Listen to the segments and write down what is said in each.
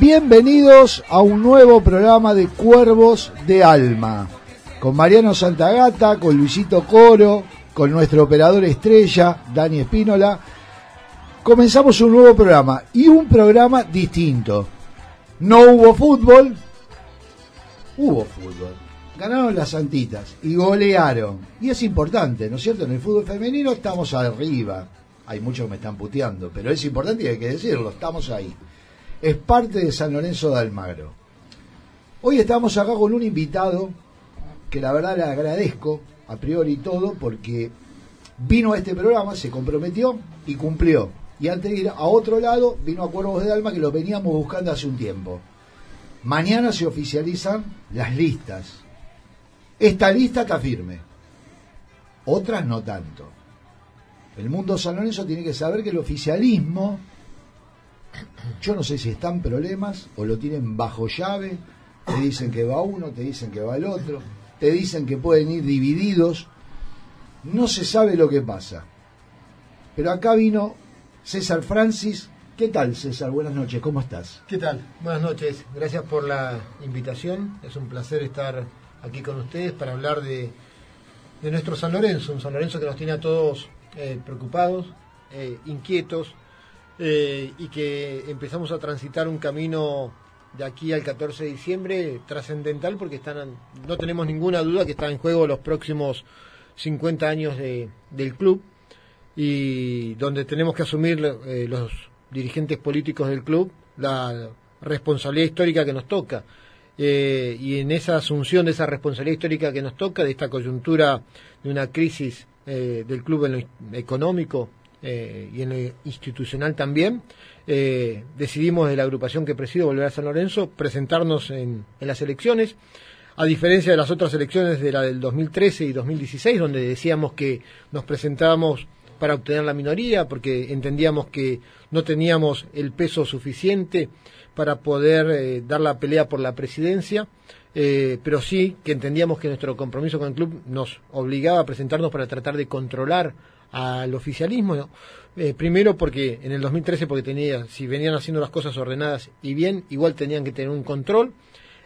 Bienvenidos a un nuevo programa de Cuervos de Alma, con Mariano Santagata, con Luisito Coro, con nuestro operador estrella, Dani Espínola. Comenzamos un nuevo programa y un programa distinto. No hubo fútbol, hubo fútbol. Ganaron las Santitas y golearon. Y es importante, ¿no es cierto? En el fútbol femenino estamos arriba. Hay muchos que me están puteando, pero es importante y hay que decirlo, estamos ahí. Es parte de San Lorenzo de Almagro. Hoy estamos acá con un invitado que la verdad le agradezco a priori todo porque vino a este programa, se comprometió y cumplió. Y antes de ir a otro lado, vino a Cuervos de Alma que lo veníamos buscando hace un tiempo. Mañana se oficializan las listas. Esta lista está firme. Otras no tanto. El mundo San Lorenzo tiene que saber que el oficialismo, yo no sé si están problemas o lo tienen bajo llave, te dicen que va uno, te dicen que va el otro, te dicen que pueden ir divididos, no se sabe lo que pasa. Pero acá vino César Francis. ¿Qué tal, César? Buenas noches, ¿cómo estás? ¿Qué tal? Buenas noches, gracias por la invitación. Es un placer estar aquí con ustedes para hablar de, de nuestro San Lorenzo, un San Lorenzo que nos tiene a todos eh, preocupados, eh, inquietos eh, y que empezamos a transitar un camino de aquí al 14 de diciembre trascendental porque están, no tenemos ninguna duda que están en juego los próximos 50 años de, del club y donde tenemos que asumir los dirigentes políticos del club la responsabilidad histórica que nos toca. Eh, y en esa asunción de esa responsabilidad histórica que nos toca, de esta coyuntura de una crisis eh, del club económico eh, y en lo institucional también, decidimos de la agrupación que presido, Volver a San Lorenzo, presentarnos en, en las elecciones. A diferencia de las otras elecciones de la del 2013 y 2016, donde decíamos que nos presentábamos para obtener la minoría, porque entendíamos que no teníamos el peso suficiente para poder eh, dar la pelea por la presidencia, eh, pero sí que entendíamos que nuestro compromiso con el club nos obligaba a presentarnos para tratar de controlar al oficialismo. Eh, primero porque en el 2013 porque tenía, si venían haciendo las cosas ordenadas y bien, igual tenían que tener un control.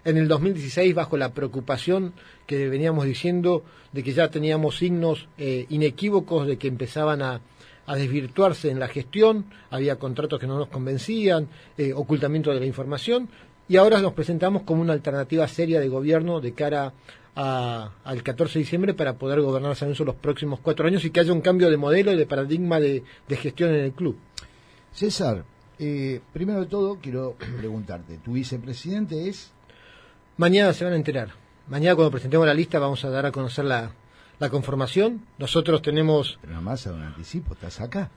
En el 2016 bajo la preocupación que veníamos diciendo de que ya teníamos signos inequívocos de que empezaban a, a desvirtuarse en la gestión, había contratos que no nos convencían, eh, ocultamiento de la información, y ahora nos presentamos como una alternativa seria de gobierno de cara al 14 de diciembre para poder gobernar San Lorenzo los próximos cuatro años y que haya un cambio de modelo y de paradigma de, gestión en el club. César, eh, primero de todo quiero preguntarte, ¿tu vicepresidente es? Mañana se van a enterar. Mañana cuando presentemos la lista vamos a dar a conocer la, la conformación. Nosotros tenemos. Pero más a un anticipo, estás acá.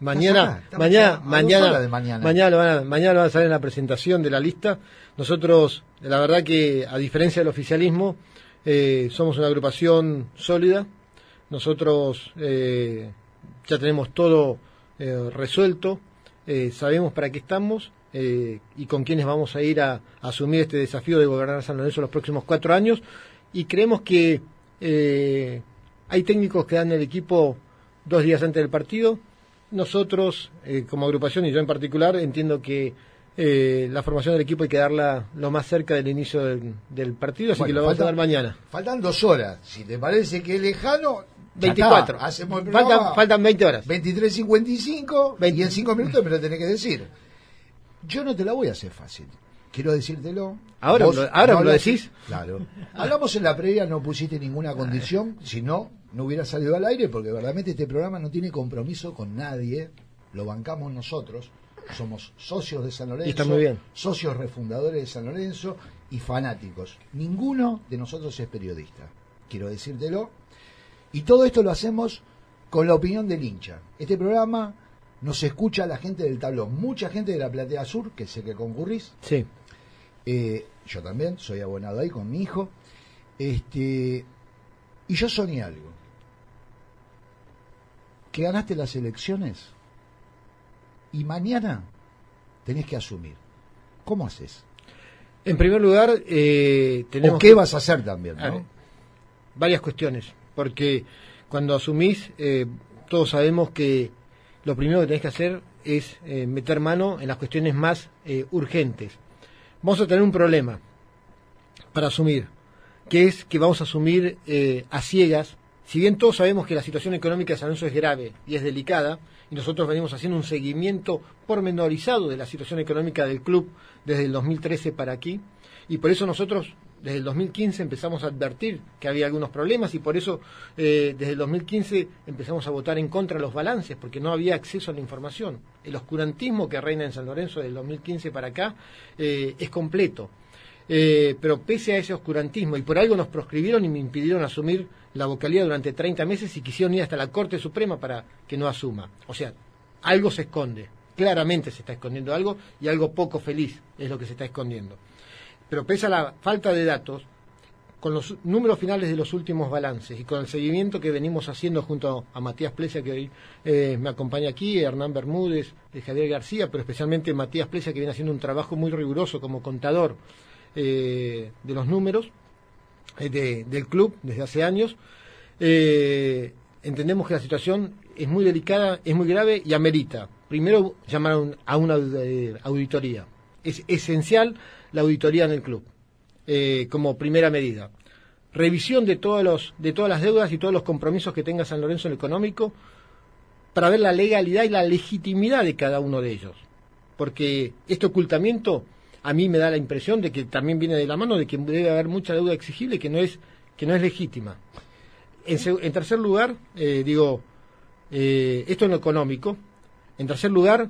Mañana, mañana, mañana, mañana, mañana, lo van a, mañana lo van a salir en la presentación de la lista. Nosotros, la verdad que a diferencia del oficialismo, eh, somos una agrupación sólida. Nosotros eh, ya tenemos todo eh, resuelto, sabemos para qué estamos y con quiénes vamos a ir a, a, asumir este desafío de gobernar San Lorenzo los próximos cuatro años. Y creemos que eh, hay técnicos que dan el equipo dos días antes del partido. Nosotros, eh, como agrupación y yo en particular, entiendo que eh, la formación del equipo hay que darla lo más cerca del inicio del, partido, así que lo vamos a dar mañana. Faltan dos horas. Si te parece que es lejano, 24. Hacemos el faltan, faltan 20 horas. 23.55 y en 5 minutos me lo tenés que decir. Yo no te la voy a hacer fácil quiero decírtelo. Ahora, ahora lo decís. Claro. Hablamos en la previa, no pusiste ninguna condición, si no, no hubiera salido al aire, porque verdaderamente este programa no tiene compromiso con nadie, lo bancamos nosotros, somos socios de San Lorenzo, está muy bien. socios refundadores de San Lorenzo y fanáticos. Ninguno de nosotros es periodista, quiero decírtelo. Y todo esto lo hacemos con la opinión del hincha. Este programa nos escucha la gente del tablón, mucha gente de la Platea Sur, que sé que concurrís. Sí. Eh, yo también soy abonado ahí con mi hijo. Este, y yo soñé algo. Que ganaste las elecciones y mañana tenés que asumir. ¿Cómo haces? En primer lugar, eh, tenemos. qué vas a hacer también? varias cuestiones. Porque cuando asumís, eh, todos sabemos que lo primero que tenés que hacer es eh, meter mano en las cuestiones más urgentes. Vamos a tener un problema para asumir, que es que vamos a asumir a ciegas, si bien todos sabemos que la situación económica de San Lorenzo es grave y es delicada, y nosotros venimos haciendo un seguimiento pormenorizado de la situación económica del club desde el 2013 para aquí, y por eso nosotros desde el 2015 empezamos a advertir que había algunos problemas y por eso eh, desde el 2015 empezamos a votar en contra de los balances porque no había acceso a la información. El oscurantismo que reina en San Lorenzo desde el 2015 para acá eh, es completo. Eh, pero pese a ese oscurantismo, y por algo nos proscribieron y me impidieron asumir la vocalía durante 30 meses y quisieron ir hasta la Corte Suprema para que no asuma. O sea, algo se esconde, claramente se está escondiendo algo y algo poco feliz es lo que se está escondiendo. Pero pese a la falta de datos, con los números finales de los últimos balances y con el seguimiento que venimos haciendo junto a Matías Plesia, que hoy eh, me acompaña aquí, Hernán Bermúdez, eh, Javier García, pero especialmente Matías Plesia, que viene haciendo un trabajo muy riguroso como contador eh, de los números del club desde hace años, entendemos que la situación es muy delicada, es muy grave y amerita, primero, llamar a una auditoría. Es esencial la auditoría en el club, eh, como primera medida. Revisión de, todos los, de todas las deudas y todos los compromisos que tenga San Lorenzo en el económico para ver la legalidad y la legitimidad de cada uno de ellos. Porque este ocultamiento a mí me da la impresión de que también viene de la mano de que debe haber mucha deuda exigible que no es, que no es legítima. En, tercer lugar, eh, digo, eh, esto en lo económico. En tercer lugar,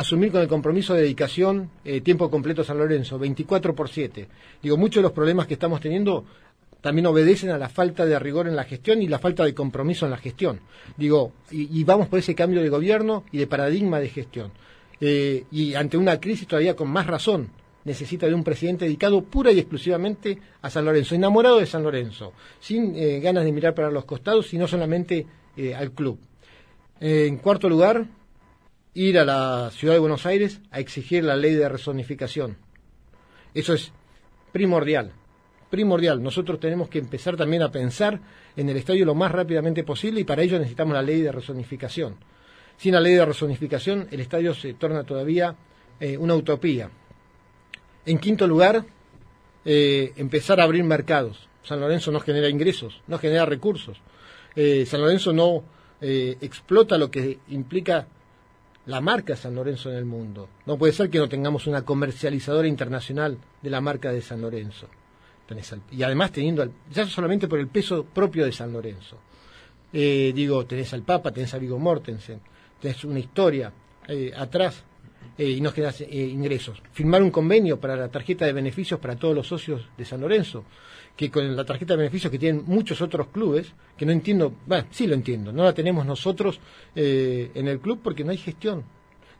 asumir con el compromiso de dedicación eh, tiempo completo a San Lorenzo, 24 por 7. Digo, muchos de los problemas que estamos teniendo también obedecen a la falta de rigor en la gestión y la falta de compromiso en la gestión. Digo, y, vamos por ese cambio de gobierno y de paradigma de gestión. Eh, y ante una crisis todavía con más razón, necesita de un presidente dedicado pura y exclusivamente a San Lorenzo, enamorado de San Lorenzo, sin eh, ganas de mirar para los costados, sino solamente al club. en cuarto lugar, ir a la ciudad de Buenos Aires a exigir la ley de rezonificación. Eso es primordial, primordial. Nosotros tenemos que empezar también a pensar en el estadio lo más rápidamente posible y para ello necesitamos la ley de rezonificación. Sin la ley de rezonificación el estadio se torna todavía eh, una utopía. En quinto lugar, eh, empezar a abrir mercados. San Lorenzo no genera ingresos, no genera recursos. Eh, San Lorenzo no explota lo que implica la marca San Lorenzo en el mundo. No puede ser que no tengamos una comercializadora internacional de la marca de San Lorenzo. y además teniendo, ya solamente por el peso propio de San Lorenzo. Eh, digo, tenés al Papa, tenés a Vigo Mortensen, tenés una historia eh, atrás eh, y no generas ingresos. Firmar un convenio para la tarjeta de beneficios para todos los socios de San Lorenzo que con la tarjeta de beneficios que tienen muchos otros clubes, que no entiendo, bueno, sí lo entiendo, no la tenemos nosotros eh, en el club porque no hay gestión,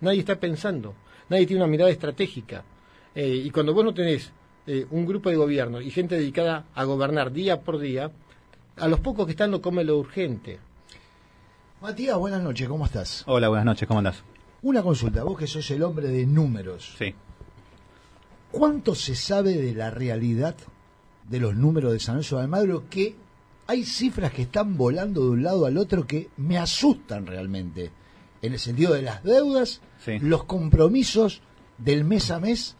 nadie está pensando, nadie tiene una mirada estratégica. Eh, y cuando vos no tenés eh, un grupo de gobierno y gente dedicada a gobernar día por día, a los pocos que están no come lo urgente. Matías, buenas noches, ¿cómo estás? Hola, buenas noches, ¿cómo andás? Una consulta, vos que sos el hombre de números. Sí. ¿Cuánto se sabe de la realidad de los números de San Lorenzo de Almagro que hay cifras que están volando de un lado al otro que me asustan realmente, en el sentido de las deudas, los compromisos del mes a mes,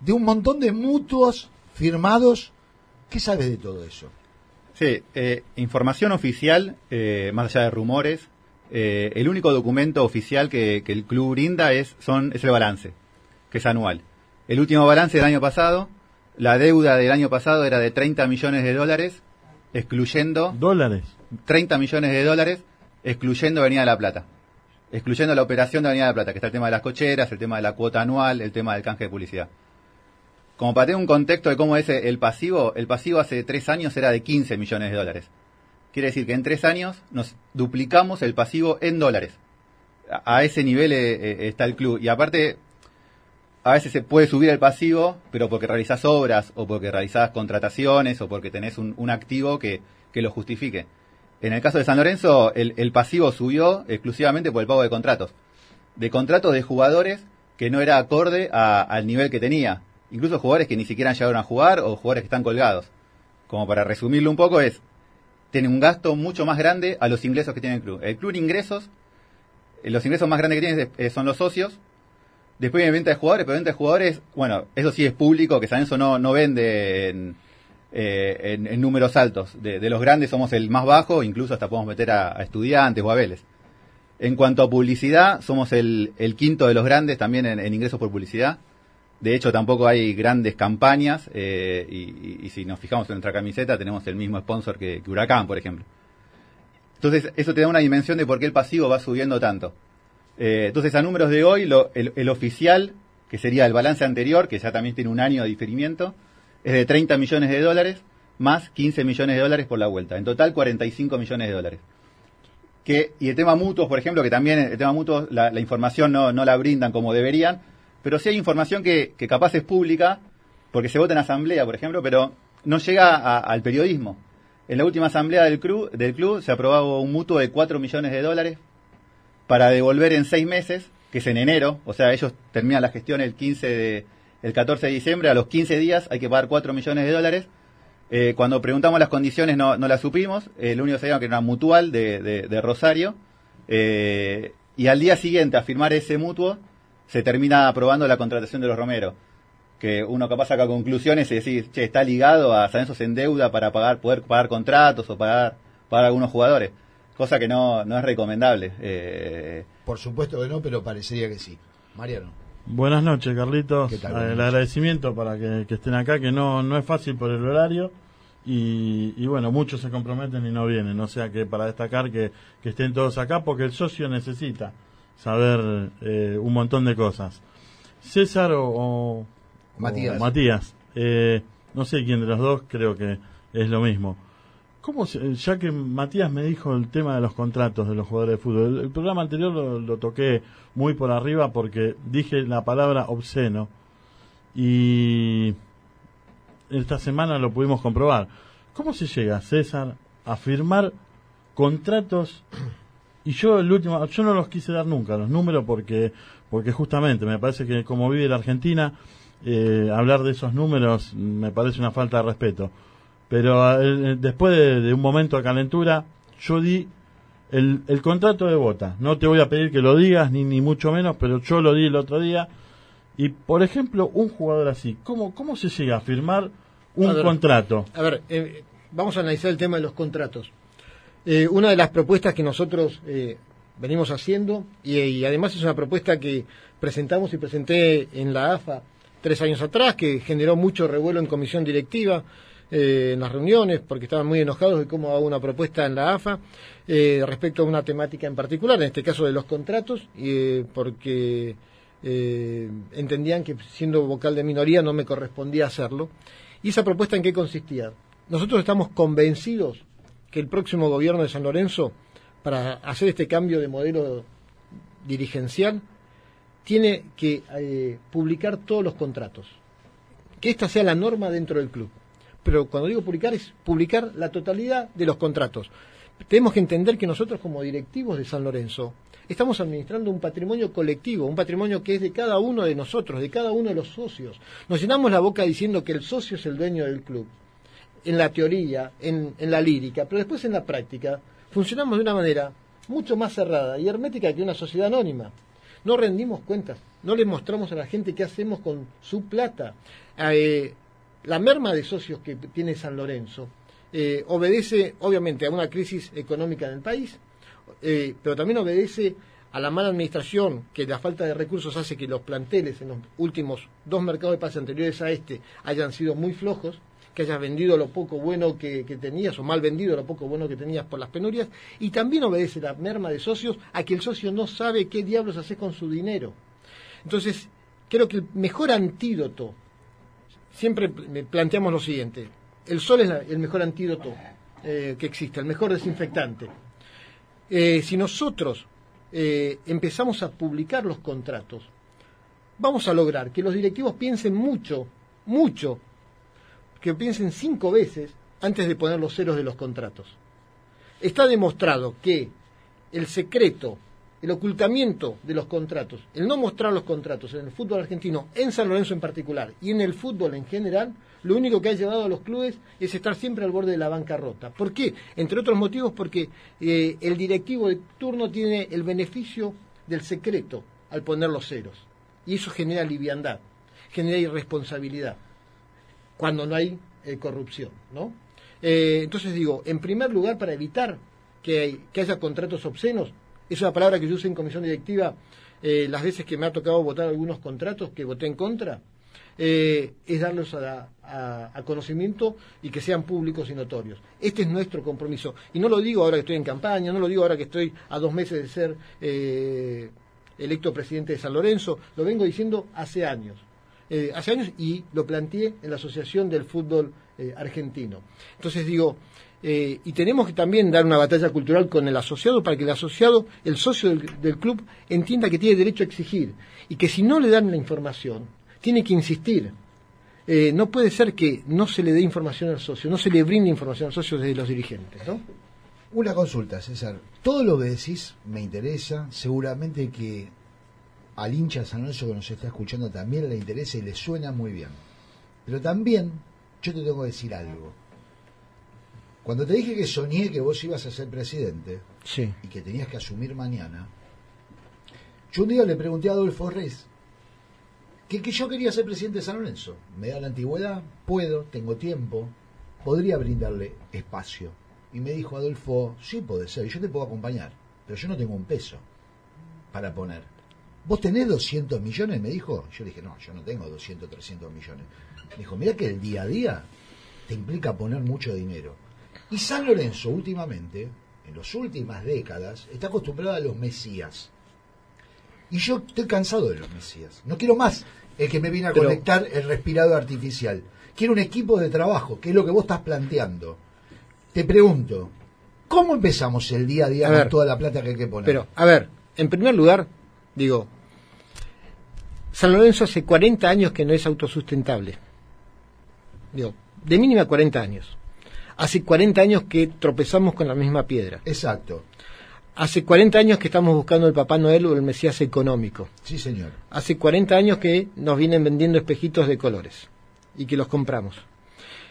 de un montón de mutuos firmados. ¿Qué sabes de todo eso? Sí, eh, información oficial, eh, más allá de rumores, eh, el único documento oficial que, el club brinda es, son, es el balance, que es anual. El último balance del año pasado la deuda del año pasado era de 30 millones de dólares, excluyendo... ¿Dólares? 30 millones de dólares, excluyendo Avenida de la Plata. Excluyendo la operación de Avenida de la Plata, que está el tema de las cocheras, el tema de la cuota anual, el tema del canje de publicidad. Como para tener un contexto de cómo es el pasivo, el pasivo hace tres años era de 15 millones de dólares. Quiere decir que en tres años nos duplicamos el pasivo en dólares. A, ese nivel eh, eh, está el club. Y aparte, a veces se puede subir el pasivo, pero porque realizás obras o porque realizás contrataciones o porque tenés un, activo que, lo justifique. En el caso de San Lorenzo, el, pasivo subió exclusivamente por el pago de contratos. De contratos de jugadores que no era acorde al nivel que tenía. Incluso jugadores que ni siquiera llegaron a jugar o jugadores que están colgados. Como para resumirlo un poco es, tiene un gasto mucho más grande a los ingresos que tiene el club. El club ingresos los ingresos más grandes que tienen son los socios. Después viene venta de jugadores, pero venta de jugadores, bueno, eso sí es público, que San Enzo no, no vende en, en, números altos. De, los grandes somos el más bajo, incluso hasta podemos meter a, estudiantes o a Vélez. En cuanto a publicidad, somos el, quinto de los grandes también en ingresos por publicidad. De hecho, tampoco hay grandes campañas eh, y, si nos fijamos en nuestra camiseta tenemos el mismo sponsor que, Huracán, por ejemplo. Entonces, eso te da una dimensión de por qué el pasivo va subiendo tanto. Eh, entonces, a números de hoy, el, oficial, que sería el balance anterior, que ya también tiene un año de diferimiento, es de 30 millones de dólares más 15 millones de dólares por la vuelta. En total, 45 millones de dólares. Que, y el tema mutuos, por ejemplo, que también el tema mutuos, la, información no, no la brindan como deberían, pero sí hay información que, capaz es pública, porque se vota en asamblea, por ejemplo, pero no llega al periodismo. En la última asamblea del club, del club se un mutuo de 4 millones de dólares para devolver en seis meses, que es en enero, o sea, ellos terminan la gestión el 15 de, el 14 de diciembre, a los 15 días hay que pagar 4 millones de dólares. Eh, cuando preguntamos las condiciones no, las supimos, el único que sabíamos que era una mutual de, Rosario, eh, y al día siguiente a firmar ese mutuo, se termina aprobando la contratación de los Romero. Que uno capaz saca conclusiones y decir, che, está ligado a San en deuda para pagar, poder pagar contratos o pagar, pagar algunos jugadores. Cosa que no, no es recomendable. Eh, Por supuesto que no, pero parecería que sí. Mariano. Buenas noches, Carlitos. El agradecimiento para que, estén acá, que no, no es fácil por el horario. Y, y, bueno, muchos se comprometen y no vienen. O sea que para destacar que, que estén todos acá, porque el socio necesita saber eh, un montón de cosas. César o, Matías, Matías eh, no sé quién de los dos, creo que es lo mismo. ¿Cómo ya que Matías me dijo el tema de los contratos de los jugadores de fútbol, el, programa anterior lo, toqué muy por arriba porque dije la palabra obsceno y esta semana lo pudimos comprobar. ¿Cómo se llega, César, a firmar contratos y yo el último, yo no los quise dar nunca, los números, porque, porque justamente me parece que como vive la Argentina, eh, hablar de esos números me parece una falta de respeto. Pero eh, después de, un momento de calentura, yo di el, el contrato de bota. No te voy a pedir que lo digas, ni, ni mucho menos, pero yo lo di el otro día. Y, por ejemplo, un jugador así, ¿cómo, cómo se llega a firmar un contrato? A ver, eh, vamos a analizar el tema de los contratos. Eh, una de las propuestas que nosotros eh, venimos haciendo, y, además es una propuesta que presentamos y presenté en la AFA tres años atrás, que generó mucho revuelo en comisión directiva, eh, en las reuniones, porque estaban muy enojados de cómo hago una propuesta en la AFA respecto a una temática en particular, en este caso de los contratos, porque entendían que siendo vocal de minoría no me correspondía hacerlo. ¿Y esa propuesta en qué consistía? Nosotros estamos convencidos que el próximo gobierno de San Lorenzo, para hacer este cambio de modelo dirigencial, tiene que eh, publicar todos los contratos. Que esta sea la norma dentro del club. Pero cuando digo publicar es publicar la totalidad de los contratos. Tenemos que entender que nosotros como directivos de San Lorenzo estamos administrando un patrimonio colectivo, un patrimonio que es de cada uno de nosotros, de cada uno de los socios. Nos llenamos la boca diciendo que el socio es el dueño del club en la teoría, en, la lírica, pero después en la práctica funcionamos de una manera mucho más cerrada y hermética que una sociedad anónima. No rendimos cuentas, no le mostramos a la gente qué hacemos con su plata. Eh, la merma de socios que tiene San Lorenzo eh, obedece obviamente a una crisis económica en el país, eh, pero también obedece a la mala administración, que la falta de recursos hace que los planteles en los últimos dos mercados de pase anteriores a este hayan sido muy flojos que hayas vendido lo poco bueno que, tenías o mal vendido lo poco bueno que tenías por las penurias y también obedece la merma de socios a que el socio no sabe qué diablos hace con su dinero. Entonces, creo que el mejor antídoto, siempre planteamos lo siguiente, el sol es el mejor antídoto eh, que existe, el mejor desinfectante. Eh, si nosotros eh, empezamos a publicar los contratos, vamos a lograr que los directivos piensen mucho, mucho que piensen cinco veces antes de poner los ceros de los contratos. Está demostrado que el secreto, el ocultamiento de los contratos, el no mostrar los contratos en el fútbol argentino, en San Lorenzo en particular y en el fútbol en general, lo único que ha llevado a los clubes es estar siempre al borde de la bancarrota. ¿Por qué? Entre otros motivos porque eh, el directivo de turno tiene el beneficio del secreto al poner los ceros. Y eso genera liviandad, genera irresponsabilidad, cuando no hay eh, corrupción, ¿no? Eh, entonces digo, en primer lugar, para evitar que, haya contratos obscenos, es una palabra que yo uso en comisión directiva eh, las veces que me ha tocado votar algunos contratos que voté en contra, eh, es darlos a, conocimiento y que sean públicos y notorios. Este es nuestro compromiso. Y no lo digo ahora que estoy en campaña, no lo digo ahora que estoy a dos meses de ser eh, electo presidente de San Lorenzo, lo vengo diciendo hace años. Eh, hace años y lo planteé en la Asociación del Fútbol Argentino. Entonces digo, y tenemos que también dar una batalla cultural con el asociado para que el asociado, el socio del, club, entienda que tiene derecho a exigir y que si no le dan la información, tiene que insistir. Eh, no puede ser que no se le dé información al socio, no se le brinde información al socio desde los dirigentes, ¿no? Una consulta, César. Todo lo que decís me interesa. Seguramente que al hincha San Lorenzo que nos está escuchando también le interesa y le suena muy bien. Pero también yo te tengo que decir algo. Cuando te dije que soñé que vos ibas a ser presidente y que tenías que asumir mañana, yo un día le pregunté a Adolfo Reyes, que, yo quería ser presidente de San Lorenzo. Me da la antigüedad, puedo, tengo tiempo, podría brindarle espacio. Y me dijo Adolfo, sí puede ser, yo te puedo acompañar, pero yo no tengo un peso para poner. ¿Vos tenés 200 millones? Me dijo. Yo dije, no, yo no tengo 200, 300 millones. Me dijo, mira que el día a día te implica poner mucho dinero. Y San Lorenzo últimamente, en las últimas décadas, está acostumbrado a los mesías. Y yo estoy cansado de los mesías. No quiero más el que me viene a conectar el respirador artificial. Quiero un equipo de trabajo, que es lo que vos estás planteando. Te pregunto, ¿cómo empezamos el día a día con toda la plata que hay que poner? Pero, a ver, en primer lugar, digo, San Lorenzo hace 40 años que no es autosustentable. Digo, de mínima 40 años. Hace 40 años que tropezamos con la misma piedra. Exacto. Hace 40 años que estamos buscando el Papá Noel o el Mesías económico. Sí, señor. Hace 40 años que nos vienen vendiendo espejitos de colores y que los compramos.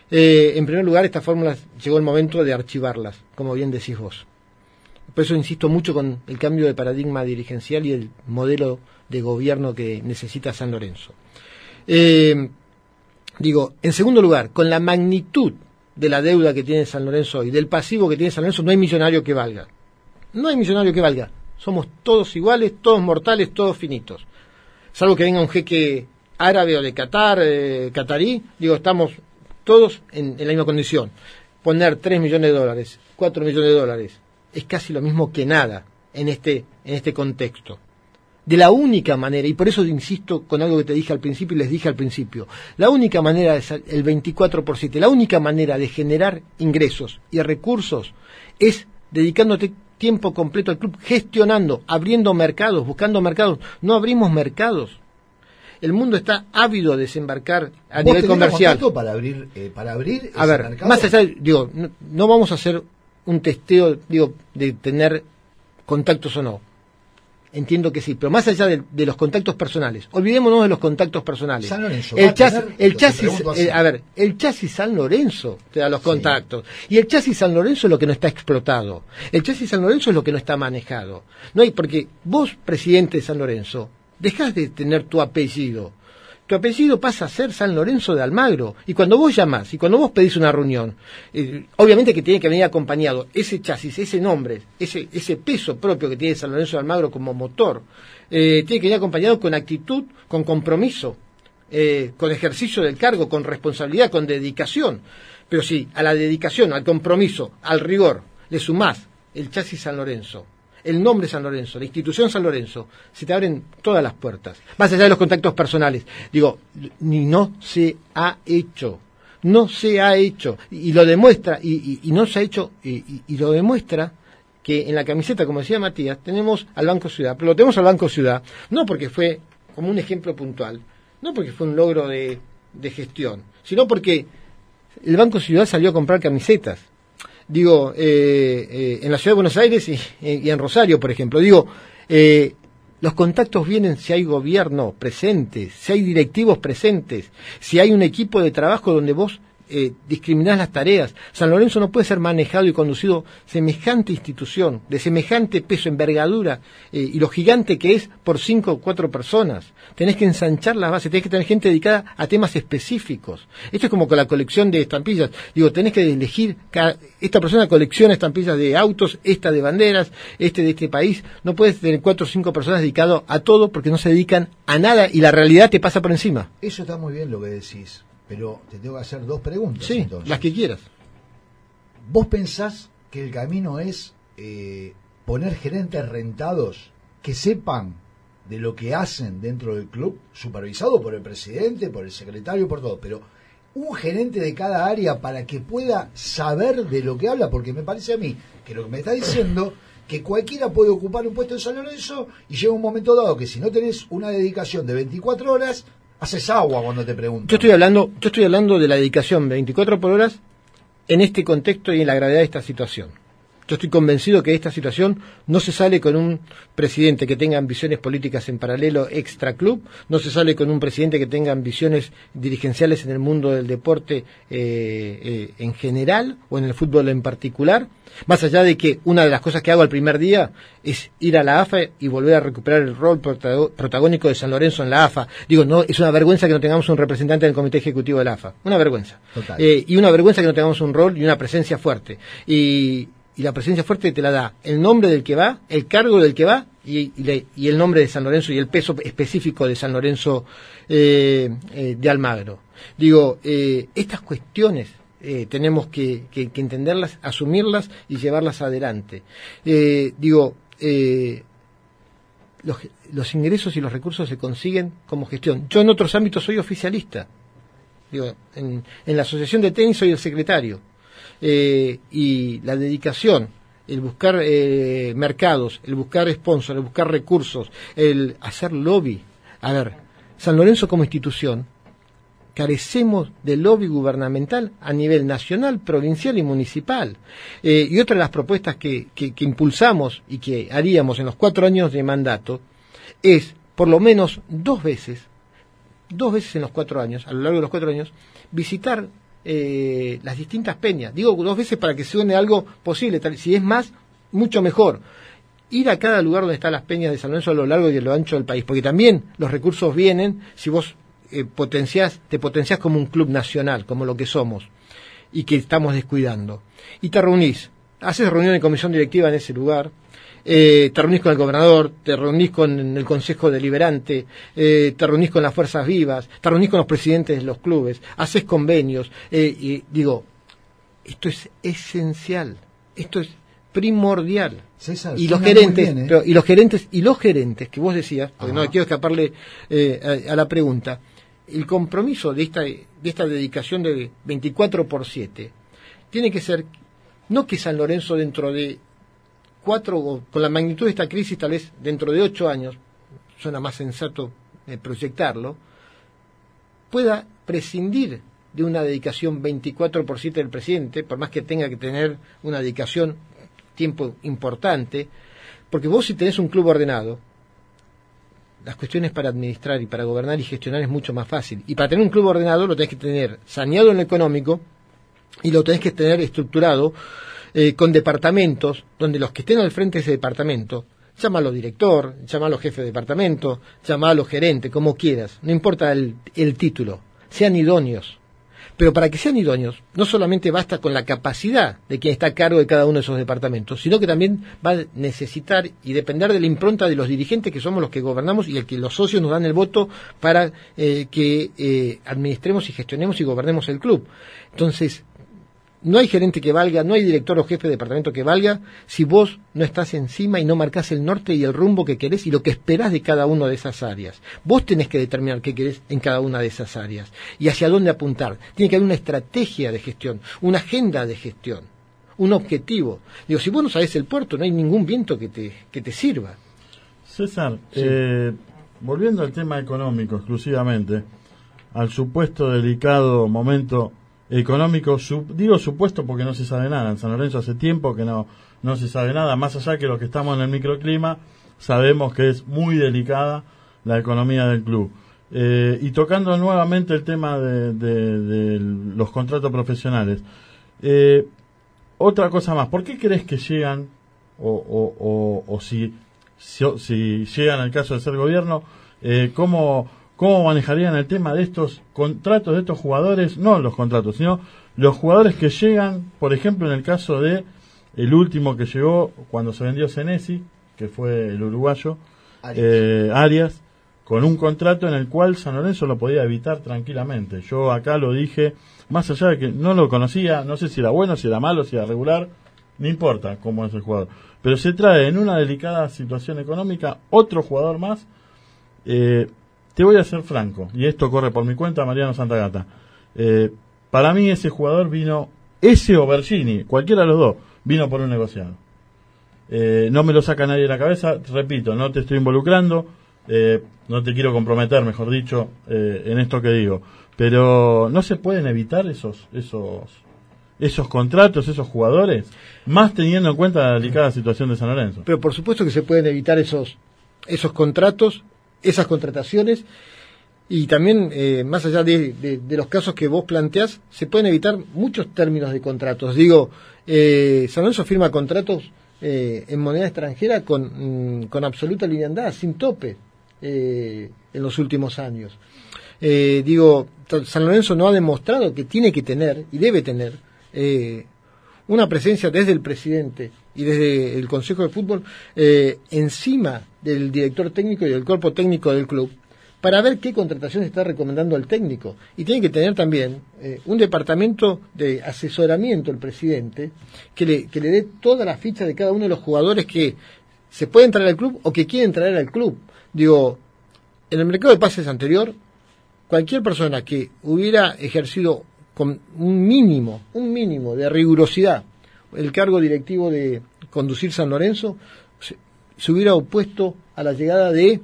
Eh, en primer lugar, estas fórmulas llegó el momento de archivarlas, como bien decís vos. Por eso insisto mucho con el cambio de paradigma dirigencial y el modelo de gobierno que necesita San Lorenzo. Eh, digo, en segundo lugar, con la magnitud de la deuda que tiene San Lorenzo y del pasivo que tiene San Lorenzo, no hay millonario que valga. No hay millonario que valga. Somos todos iguales, todos mortales, todos finitos. Salvo que venga un jeque árabe o de Qatar, eh, digo, estamos todos en, la misma condición. Poner 3 millones de dólares, 4 millones de dólares, es casi lo mismo que nada en este, en este contexto. De la única manera, y por eso insisto con algo que te dije al principio y les dije al principio, la única manera, de, el 24 por 7, la única manera de generar ingresos y recursos es dedicándote tiempo completo al club, gestionando, abriendo mercados, buscando mercados. No abrimos mercados. El mundo está ávido de desembarcar a nivel comercial. para abrir, eh, para abrir a ver, más allá, digo, no, vamos a hacer un testeo, digo, de tener contactos o no Entiendo que sí, pero más allá de, los contactos personales, olvidémonos de los contactos personales. San Lorenzo, el, chasis, el chasis, eh, a ver, el chasis San Lorenzo te da los contactos y el chasis San Lorenzo es lo que no está explotado. El chasis San Lorenzo es lo que no está manejado. No hay porque vos presidente de San Lorenzo dejás de tener tu apellido tu apellido pasa a ser San Lorenzo de Almagro. Y cuando vos llamás y cuando vos pedís una reunión, eh, obviamente que tiene que venir acompañado ese chasis, ese nombre, ese, peso propio que tiene San Lorenzo de Almagro como motor, eh, tiene que venir acompañado con actitud, con compromiso, eh, con ejercicio del cargo, con responsabilidad, con dedicación. Pero si a la dedicación, al compromiso, al rigor, le sumás el chasis San Lorenzo, el nombre San Lorenzo, la institución San Lorenzo, se te abren todas las puertas, más allá de los contactos personales. Digo, ni no se ha hecho, no se ha hecho, y, lo demuestra, y, no se ha hecho, y, lo demuestra que en la camiseta, como decía Matías, tenemos al Banco Ciudad, pero lo tenemos al Banco Ciudad, no porque fue como un ejemplo puntual, no porque fue un logro de, de gestión, sino porque el Banco Ciudad salió a comprar camisetas digo, eh, eh, en la ciudad de Buenos Aires y, en Rosario, por ejemplo, digo, eh, los contactos vienen si hay gobierno presente, si hay directivos presentes, si hay un equipo de trabajo donde vos eh, discriminás las tareas. San Lorenzo no puede ser manejado y conducido semejante institución, de semejante peso, envergadura, eh, y lo gigante que es por cinco o cuatro personas. Tenés que ensanchar las bases, tenés que tener gente dedicada a temas específicos. Esto es como con la colección de estampillas. Digo, tenés que elegir, esta persona colecciona estampillas de autos, esta de banderas, este de este país. No puedes tener cuatro o cinco personas dedicadas a todo porque no se dedican a nada y la realidad te pasa por encima. Eso está muy bien lo que decís pero te tengo que hacer dos preguntas. Sí, las que quieras. ¿Vos pensás que el camino es eh, poner gerentes rentados que sepan de lo que hacen dentro del club, supervisado por el presidente, por el secretario, por todo, pero un gerente de cada área para que pueda saber de lo que habla, porque me parece a mí que lo que me está diciendo que cualquiera puede ocupar un puesto en San Lorenzo y llega un momento dado que si no tenés una dedicación de 24 horas, haces agua cuando te pregunto. Yo estoy hablando, yo estoy hablando de la dedicación 24 por horas en este contexto y en la gravedad de esta situación. Yo estoy convencido que esta situación no se sale con un presidente que tenga ambiciones políticas en paralelo extra club, no se sale con un presidente que tenga ambiciones dirigenciales en el mundo del deporte eh, eh, en general o en el fútbol en particular, más allá de que una de las cosas que hago el primer día es ir a la AFA y volver a recuperar el rol protagónico de San Lorenzo en la AFA. Digo, no, es una vergüenza que no tengamos un representante del comité ejecutivo de la AFA. Una vergüenza. Eh, y una vergüenza que no tengamos un rol y una presencia fuerte. Y y la presencia fuerte te la da el nombre del que va, el cargo del que va y, el nombre de San Lorenzo y el peso específico de San Lorenzo eh, eh, de Almagro. Digo, eh, estas cuestiones tenemos que, entenderlas, asumirlas y llevarlas adelante. digo, los, ingresos y los recursos se consiguen como gestión. Yo en otros ámbitos soy oficialista. Digo, en la asociación de tenis soy el secretario eh, y la dedicación, el buscar eh, mercados, el buscar sponsors, el buscar recursos, el hacer lobby. A ver, San Lorenzo como institución carecemos de lobby gubernamental a nivel nacional, provincial y municipal. Eh, y otra de las propuestas que, que, impulsamos y que haríamos en los cuatro años de mandato es, por lo menos dos veces, dos veces en los cuatro años, a lo largo de los cuatro años, visitar eh, las distintas peñas. Digo dos veces para que suene algo posible. si es más, mucho mejor. Ir a cada lugar donde están las peñas de San Lorenzo a lo largo y a lo ancho del país, porque también los recursos vienen si vos eh, potenciás, te potenciás como un club nacional, como lo que somos, y que estamos descuidando. Y te reunís, haces reunión de comisión directiva en ese lugar, eh, te reunís con el gobernador, te reunís con el Consejo Deliberante, eh, te reunís con las fuerzas vivas, te reunís con los presidentes de los clubes, haces convenios, eh, y digo, esto es esencial, esto es primordial. y los gerentes, y los gerentes, y los gerentes que vos decías, porque no quiero escaparle a, a, la pregunta, el compromiso de esta, de esta dedicación de 24 por 7 tiene que ser no que San Lorenzo dentro de cuatro, con la magnitud de esta crisis, tal vez dentro de ocho años, suena más sensato eh, proyectarlo, pueda prescindir de una dedicación 24 por 7 del presidente, por más que tenga que tener una dedicación tiempo importante, porque vos si tenés un club ordenado, las cuestiones para administrar y para gobernar y gestionar es mucho más fácil. Y para tener un club ordenado lo tenés que tener saneado en lo económico y lo tenés que tener estructurado eh, con departamentos, donde los que estén al frente de ese departamento, llámalo director, llámalo jefe de departamento, llámalo gerente, como quieras, no importa el, título, sean idóneos. Pero para que sean idóneos, no solamente basta con la capacidad de quien está a cargo de cada uno de esos departamentos, sino que también va a necesitar y depender de la impronta de los dirigentes que somos los que gobernamos y el que los socios nos dan el voto para eh, que eh, administremos y gestionemos y gobernemos el club. Entonces, no hay gerente que valga, no hay director o jefe de departamento que valga si vos no estás encima y no marcas el norte y el rumbo que querés y lo que esperás de cada una de esas áreas. Vos tenés que determinar qué querés en cada una de esas áreas y hacia dónde apuntar. Tiene que haber una estrategia de gestión, una agenda de gestión, un objetivo. Digo, si vos no sabés el puerto, no hay ningún viento que te, que te sirva. César, eh, volviendo al tema económico exclusivamente, al supuesto delicado momento económico, digo supuesto porque no se sabe nada. En San Lorenzo hace tiempo que no, no se sabe nada, más allá que los que estamos en el microclima sabemos que es muy delicada la economía del club. Eh, y tocando nuevamente el tema de, de los contratos profesionales. Eh, otra cosa más, ¿por qué crees que llegan, o, o, o, si, si, llegan al caso de ser gobierno, eh, ¿cómo, cómo manejarían el tema de estos contratos de estos jugadores? No los contratos, sino los jugadores que llegan, por ejemplo, en el caso de el último que llegó cuando se vendió Senesi, que fue el uruguayo, Arias. Eh, con un contrato en el cual San Lorenzo lo podía evitar tranquilamente. Yo acá lo dije, más allá de que no lo conocía, no sé si era bueno, si era malo, si era regular, no importa cómo es el jugador. Pero se trae en una delicada situación económica otro jugador más. Eh, te voy a ser franco, y esto corre por mi cuenta, Mariano Santagata. Eh, para mí ese jugador vino, ese o Bergini, cualquiera de los dos, vino por un negociado. Eh, no me lo saca nadie de la cabeza, repito, no te estoy involucrando, eh, no te quiero comprometer, mejor dicho, en esto que digo, pero no se pueden evitar esos, esos, esos contratos, esos jugadores, más teniendo en cuenta la delicada situación de San Lorenzo. Pero por supuesto que se pueden evitar esos, esos contratos, esas contrataciones, y también, eh, más allá de, los casos que vos planteás, se pueden evitar muchos términos de contratos. Digo, San Lorenzo firma contratos en moneda extranjera con, mm, con absoluta lineandad, sin tope eh, en los últimos años. Eh, digo, San Lorenzo no ha demostrado que tiene que tener y debe tener eh, una presencia desde el presidente y desde el Consejo de Fútbol eh, encima del director técnico y del cuerpo técnico del club para ver qué contratación está recomendando el técnico. Y tiene que tener también un departamento de asesoramiento el presidente que le, que le dé toda la ficha de cada uno de los jugadores que se pueden traer al club o que quieren traer al club. Digo, en el mercado de pases anterior, cualquier persona que hubiera ejercido con un mínimo, un mínimo de rigurosidad el cargo directivo de conducir San Lorenzo, se, hubiera opuesto a la llegada de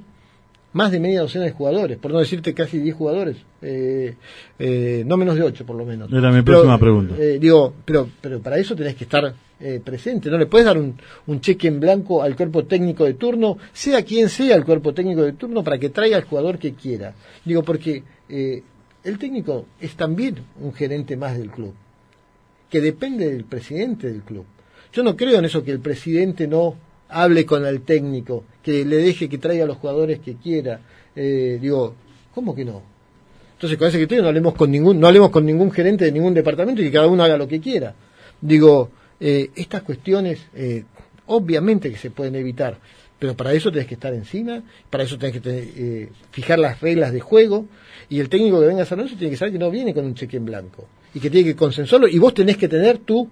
más de media docena de jugadores, por no decirte casi 10 jugadores, eh, eh, no menos de 8 por lo menos. Era mi próxima pregunta. Eh, digo, pero, pero para eso tenés que estar presente. No le puedes dar un, un, cheque en blanco al cuerpo técnico de turno, sea quien sea el cuerpo técnico de turno, para que traiga al jugador que quiera. Digo, porque el técnico es también un gerente más del club, que depende del presidente del club. Yo no creo en eso que el presidente no hable con el técnico, que le deje que traiga a los jugadores que quiera. Eh, digo, ¿cómo que no? Entonces con ese criterio no hablemos con ningún, no hablemos con ningún gerente de ningún departamento y que cada uno haga lo que quiera. Digo, eh, estas cuestiones, eh, obviamente que se pueden evitar, pero para eso tenés que estar encima, para eso tenés que fijar las reglas de juego, y el técnico que venga a San Lorenzo tiene que saber que no viene con un cheque en blanco, y que tiene que consensuarlo, y vos tenés que tener tu,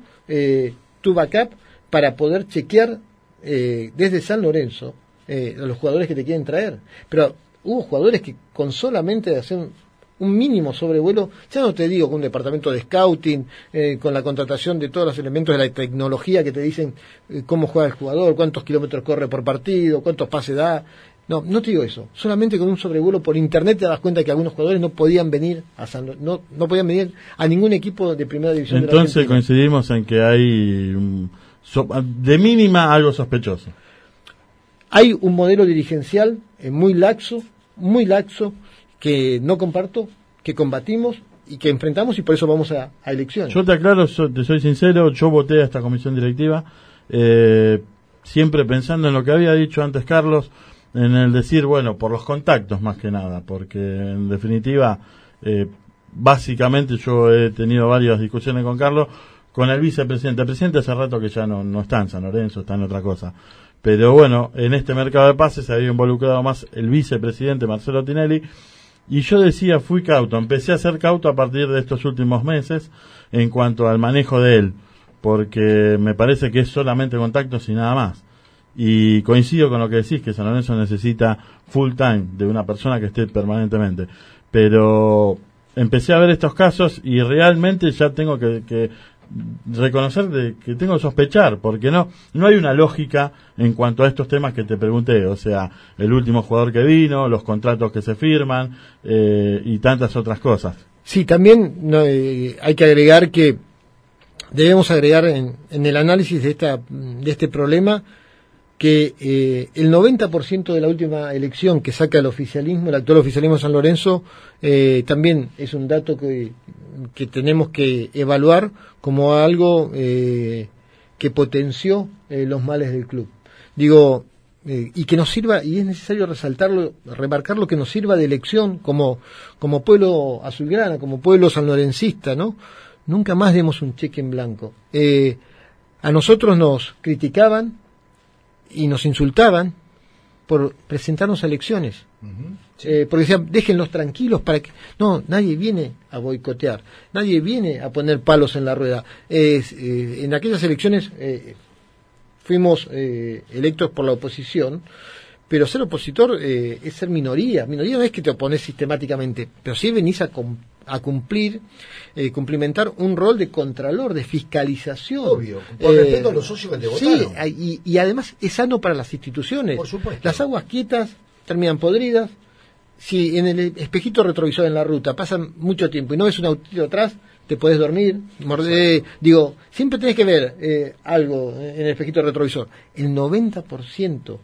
tu backup para poder chequear desde San Lorenzo a los jugadores que te quieren traer. Pero hubo jugadores que con solamente hacer un mínimo sobrevuelo, ya no te digo con un departamento de scouting, eh, con la contratación de todos los elementos de la tecnología que te dicen eh, cómo juega el jugador, cuántos kilómetros corre por partido, cuántos pases da. No, no te digo eso. Solamente con un sobrevuelo por internet te das cuenta que algunos jugadores no podían venir a no, no podían venir a ningún equipo de primera división. Entonces coincidimos en que hay de mínima algo sospechoso. Hay un modelo dirigencial eh, muy laxo, muy laxo, que no comparto, que combatimos y que enfrentamos y por eso vamos a, elecciones. Yo te aclaro, te soy sincero, yo voté a esta comisión directiva, eh, siempre pensando en lo que había dicho antes Carlos, en el decir, bueno, por los contactos más que nada, porque en definitiva, eh, básicamente yo he tenido varias discusiones con Carlos, con el vicepresidente. El presidente hace rato que ya no, no está en San Lorenzo, está en otra cosa. Pero bueno, en este mercado de pases se había involucrado más el vicepresidente Marcelo Tinelli, y yo decía, fui cauto, empecé a ser cauto a partir de estos últimos meses en cuanto al manejo de él, porque me parece que es solamente contactos y nada más. Y coincido con lo que decís, que San Lorenzo necesita full time de una persona que esté permanentemente. Pero empecé a ver estos casos y realmente ya tengo que, que reconocer de que tengo que sospechar, porque no, no hay una lógica en cuanto a estos temas que te pregunté, o sea, el último jugador que vino, los contratos que se firman eh, y tantas otras cosas. Sí, también eh, hay que agregar que debemos agregar en, en, el análisis de, esta, de este problema que eh, el 90% de la última elección que saca el oficialismo, el actual oficialismo de San Lorenzo, eh, también es un dato que, que, tenemos que evaluar como algo eh, que potenció los males del club. Digo, y que nos sirva, y es necesario resaltarlo, remarcarlo, que nos sirva de elección como, como pueblo azulgrana, como pueblo sanlorencista, ¿no? Nunca más demos un cheque en blanco. a nosotros nos criticaban, y nos insultaban por presentarnos a elecciones. Eh, porque decían, déjenlos tranquilos para que... No, nadie viene a boicotear, nadie viene a poner palos en la rueda. Eh, en aquellas elecciones eh, fuimos electos por la oposición, pero ser opositor es ser minoría. Minoría no es que te opones sistemáticamente, pero sí venís a, a cumplir, eh, cumplimentar un rol de contralor, de fiscalización. Obvio, por eh, respeto a los socios que te votaron. Sí, y, además es sano para las instituciones. Por supuesto. Las aguas quietas terminan podridas. Si en el espejito retrovisor en la ruta pasan mucho tiempo y no ves un autito atrás, te puedes dormir, morder, digo, siempre tenés que ver eh, algo en el espejito retrovisor. El 90%,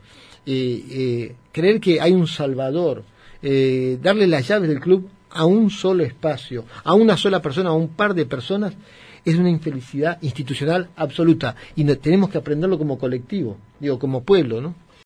eh, creer que hay un salvador, darle las llaves del club a un solo espacio, a una sola persona, a un par de personas, es una infelicidad institucional absoluta y no, tenemos que aprenderlo como colectivo, digo, como pueblo, ¿no?